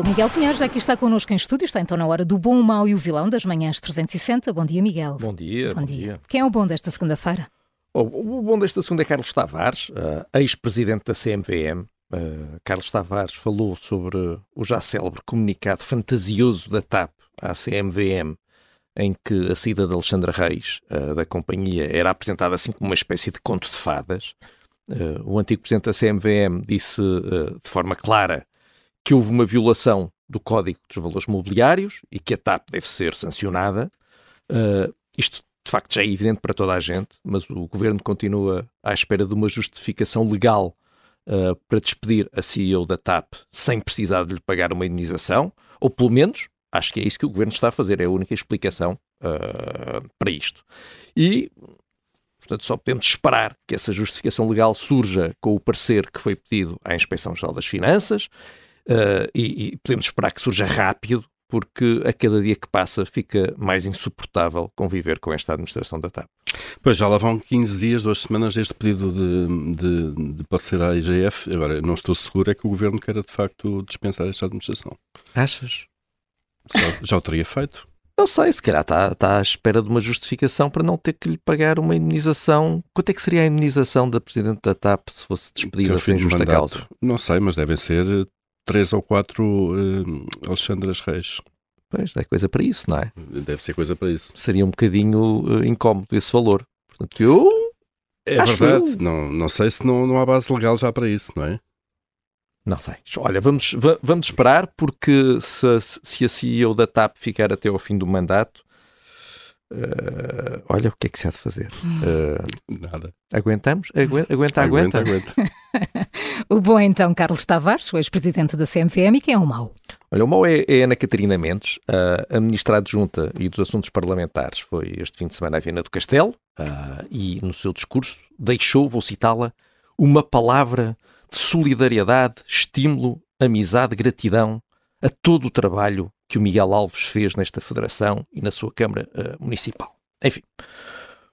O Miguel Pinheiro já aqui está connosco em estúdio, está então na hora do bom, o mau e o vilão das manhãs 360. Bom dia, Miguel. Bom dia. Bom, bom dia. dia. Quem é o bom desta segunda-feira? Oh, o bom desta segunda é Carlos Tavares, uh, ex-presidente da CMVM. Uh, Carlos Tavares falou sobre o já célebre comunicado fantasioso da TAP à CMVM, em que a saída de Alexandra Reis, uh, da companhia, era apresentada assim como uma espécie de conto de fadas. o antigo presidente da CMVM disse de forma clara que houve uma violação do Código dos Valores Mobiliários e que a TAP deve ser sancionada. Uh, isto, de facto, já é evidente para toda a gente, mas o governo continua à espera de uma justificação legal uh, para despedir a CEO da TAP sem precisar de lhe pagar uma indenização, ou pelo menos, acho que é isso que o governo está a fazer, é a única explicação uh, para isto. E Portanto, só podemos esperar que essa justificação legal surja com o parecer que foi pedido à Inspeção Geral das Finanças Uh, e, e, podemos esperar que surja rápido, porque a cada dia que passa fica mais insuportável conviver com esta administração da TAP. Pois já lá vão 15 dias, duas semanas deste pedido de, de, de parecer à IGF. Agora, não estou seguro é que o governo queira de facto dispensar esta administração. Achas? Já, já o teria feito. Não sei, se calhar está, está à espera de uma justificação para não ter que lhe pagar uma indenização. Quanto é que seria a indenização da Presidente da TAP se fosse despedida sem justa mandato. causa? Não sei, mas devem ser três ou quatro uh, Alexandras Reis. Pois, é coisa para isso, não é? Deve ser coisa para isso. Seria um bocadinho uh, incómodo esse valor. Portanto, eu. É verdade, eu... não, não sei se não, não há base legal já para isso, não é? Não sei. Olha, vamos, vamos esperar, porque se, se a CEO da TAP ficar até ao fim do mandato, Uh, olha o que é que se há de fazer. Uh, Nada. Aguentamos? Aguenta, aguenta, aguenta. aguenta. o bom então Carlos Tavares, o ex-presidente da CMVM, e quem é o mau? Olha, o mau é, é Ana Catarina Mendes, uh, a ministra adjunta e dos assuntos parlamentares. Foi este fim de semana à Viana do Castelo uh, e no seu discurso deixou, vou citá-la, uma palavra de solidariedade, estímulo, amizade, gratidão a todo o trabalho que o Miguel Alves fez nesta federação e na sua Câmara uh, Municipal. Enfim,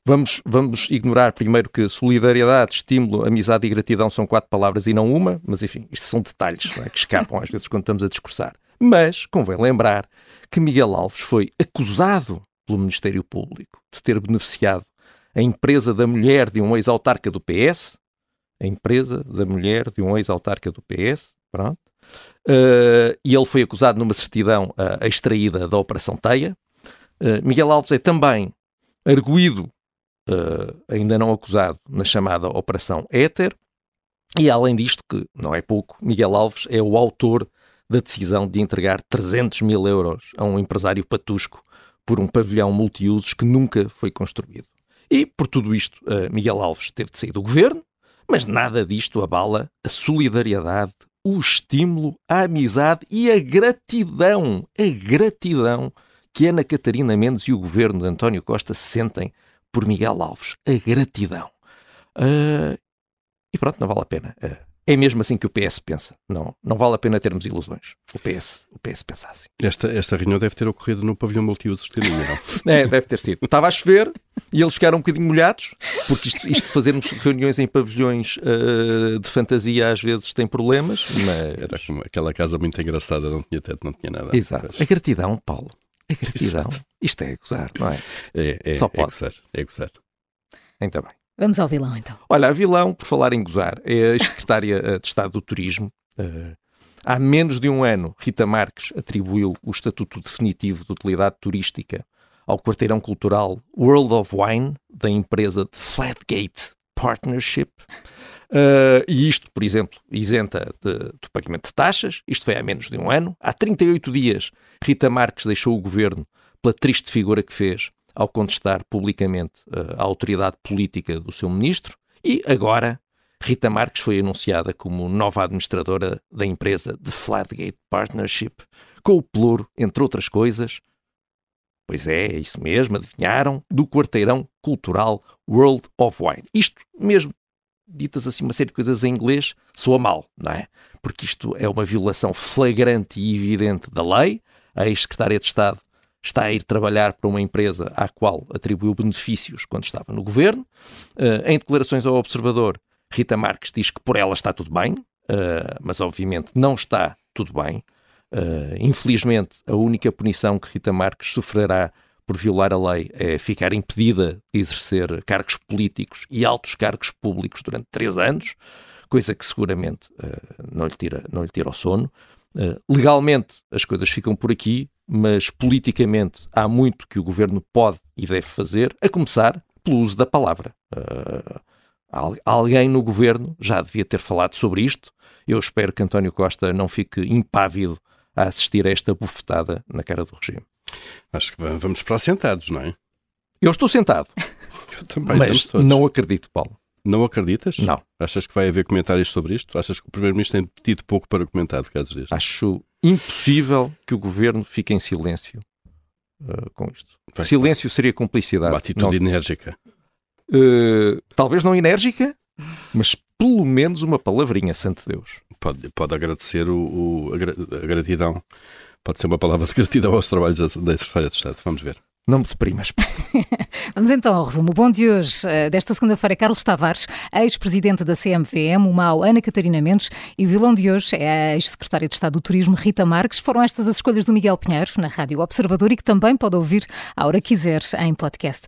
vamos, vamos ignorar primeiro que solidariedade, estímulo, amizade e gratidão são quatro palavras e não uma, mas enfim, isto são detalhes é, que escapam às vezes quando estamos a discursar. Mas convém lembrar que Miguel Alves foi acusado pelo Ministério Público de ter beneficiado a empresa da mulher de um ex-autarca do PS, a empresa da mulher de um ex-autarca do PS, pronto, Uh, e ele foi acusado numa certidão uh, extraída da Operação Teia. Uh, Miguel Alves é também arguído, ainda não acusado, na chamada Operação Éter. E além disto, que não é pouco, Miguel Alves é o autor da decisão de entregar 300 mil euros a um empresário patusco por um pavilhão multiusos que nunca foi construído. E por tudo isto, Miguel Alves teve de sair do governo, mas nada disto abala a solidariedade, o estímulo, a amizade e a gratidão, a gratidão que Ana Catarina Mendes e o governo de António Costa sentem por Miguel Alves. A gratidão. Uh, e pronto, não vale a pena. Uh, é mesmo assim que o PS pensa. Não, não vale a pena termos ilusões. O PS, o PS pensa assim. Esta, esta reunião deve ter ocorrido no pavilhão multiusos de é, deve ter sido. Estava a chover e eles ficaram um bocadinho molhados, porque isto, isto de fazermos reuniões em pavilhões uh, de fantasia às vezes tem problemas, mas... Era como aquela casa muito engraçada, não tinha teto, não tinha nada. Exato. A gratidão, Paulo. A gratidão. Exato. Isto é gozar, não é? É, é Só é pode. É gozar, é gozar. Ainda bem. Vamos ao vilão então. Olha, a vilão, por falar em gozar, é a secretária eh, de Estado do Turismo. Uh, há menos de um ano, Rita Marques atribuiu o estatuto definitivo de utilidade turística ao quarteirão cultural World of Wine, da empresa de Flatgate Partnership. Uh, e isto, por exemplo, isenta do pagamento de taxas. Isto foi há menos de um ano. Há 38 dias, Rita Marques deixou o governo pela triste figura que fez ao contestar publicamente uh, a autoridade política do seu ministro. E agora, Rita Marques foi anunciada como nova administradora da empresa The Flatgate Partnership, com o pluro, entre outras coisas. Pois é, é isso mesmo, adivinharam, do quarteirão cultural World of Wine. Isto mesmo ditas assim uma série de coisas em inglês, soa mal, não é? Porque isto é uma violação flagrante e evidente da lei. A ex-secretária de Estado está a ir trabalhar para uma empresa à qual atribuiu benefícios quando estava no governo. Uh, em declarações ao Observador, Rita Marques diz que por ela está tudo bem, uh, mas obviamente não está tudo bem. Uh, infelizmente, a única punição que Rita Marques sofrerá por violar a lei é ficar impedida de exercer cargos políticos e altos cargos públicos durante três anos, coisa que seguramente uh, não, lhe tira, não lhe tira o sono. Uh, legalmente as coisas ficam por aqui, mas politicamente há muito que o governo pode e deve fazer, a começar pelo uso da palavra. Uh, alguém no governo já devia ter falado sobre isto. Eu espero que António Costa não fique impávido a assistir a esta bufetada na cara do regime. Acho que vamos para sentados, não é? Eu estou sentado. Eu também. Mas não acredito, Paulo. Não acreditas? Não. Achas que vai haver comentários sobre isto? Achas que o Primeiro-Ministro tem tido pouco para comentar de casos destes? Acho impossível que o Governo fique em silêncio uh, com isto. Silêncio seria cumplicidade. Uma atitude não... enérgica. Uh, talvez não enérgica, mas pelo menos uma palavrinha, santo Deus. Pode, pode agradecer o, o a, gratidão Pode ser uma palavra de gratidão aos trabalhos da Secretaria de Estado. Vamos ver. Não me deprimas. Vamos então ao resumo. O bom de hoje, eh, desta segunda-feira, Carlos Tavares, ex-presidente da CMVM, o mau Ana Catarina Mendes e o vilão de hoje é a ex-secretária de Estado do Turismo, Rita Marques. Foram estas as escolhas do Miguel Pinheiro, na Rádio Observador, e que também pode ouvir a hora quiser em podcast.